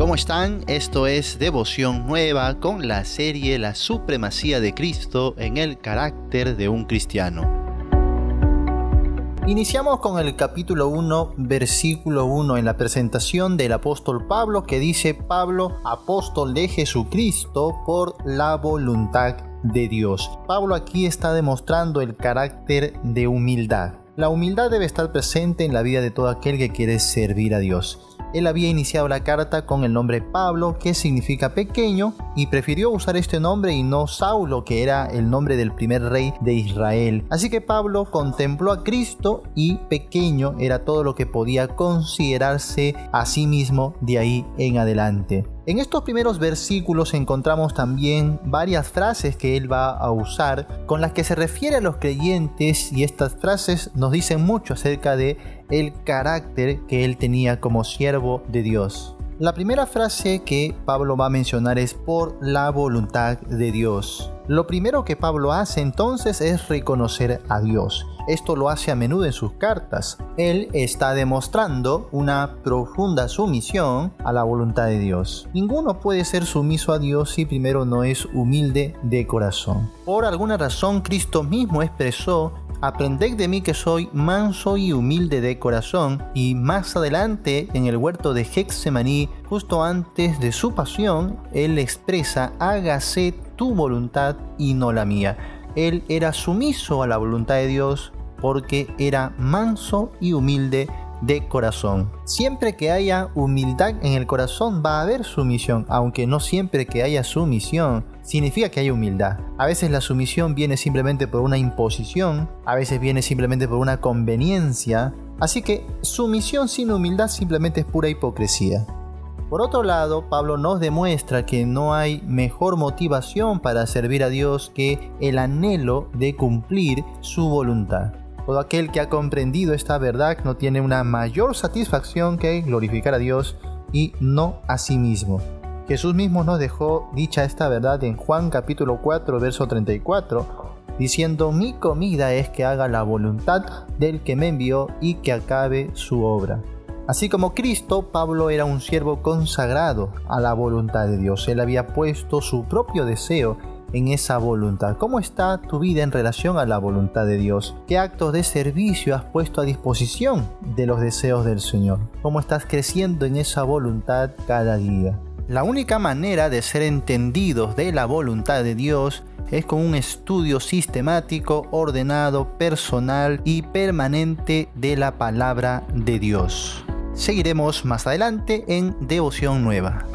¿Cómo están? Esto es Devoción Nueva con la serie La Supremacía de Cristo en el carácter de un cristiano. Iniciamos con el capítulo 1, versículo 1 en la presentación del apóstol Pablo que dice Pablo, apóstol de Jesucristo por la voluntad de Dios. Pablo aquí está demostrando el carácter de humildad. La humildad debe estar presente en la vida de todo aquel que quiere servir a Dios. Él había iniciado la carta con el nombre Pablo, que significa pequeño, y prefirió usar este nombre y no Saulo, que era el nombre del primer rey de Israel. Así que Pablo contempló a Cristo y pequeño era todo lo que podía considerarse a sí mismo de ahí en adelante. En estos primeros versículos encontramos también varias frases que él va a usar con las que se refiere a los creyentes y estas frases nos dicen mucho acerca de el carácter que él tenía como siervo de Dios. La primera frase que Pablo va a mencionar es por la voluntad de Dios. Lo primero que Pablo hace entonces es reconocer a Dios. Esto lo hace a menudo en sus cartas. Él está demostrando una profunda sumisión a la voluntad de Dios. Ninguno puede ser sumiso a Dios si primero no es humilde de corazón. Por alguna razón Cristo mismo expresó Aprended de mí que soy manso y humilde de corazón. Y más adelante, en el huerto de Hexemaní, justo antes de su pasión, él expresa, hágase tu voluntad y no la mía. Él era sumiso a la voluntad de Dios porque era manso y humilde de corazón. Siempre que haya humildad en el corazón va a haber sumisión, aunque no siempre que haya sumisión significa que hay humildad. A veces la sumisión viene simplemente por una imposición, a veces viene simplemente por una conveniencia, así que sumisión sin humildad simplemente es pura hipocresía. Por otro lado, Pablo nos demuestra que no hay mejor motivación para servir a Dios que el anhelo de cumplir su voluntad. Todo aquel que ha comprendido esta verdad no tiene una mayor satisfacción que glorificar a Dios y no a sí mismo. Jesús mismo nos dejó dicha esta verdad en Juan capítulo 4, verso 34, diciendo, mi comida es que haga la voluntad del que me envió y que acabe su obra. Así como Cristo, Pablo era un siervo consagrado a la voluntad de Dios. Él había puesto su propio deseo en esa voluntad? ¿Cómo está tu vida en relación a la voluntad de Dios? ¿Qué actos de servicio has puesto a disposición de los deseos del Señor? ¿Cómo estás creciendo en esa voluntad cada día? La única manera de ser entendidos de la voluntad de Dios es con un estudio sistemático, ordenado, personal y permanente de la palabra de Dios. Seguiremos más adelante en Devoción Nueva.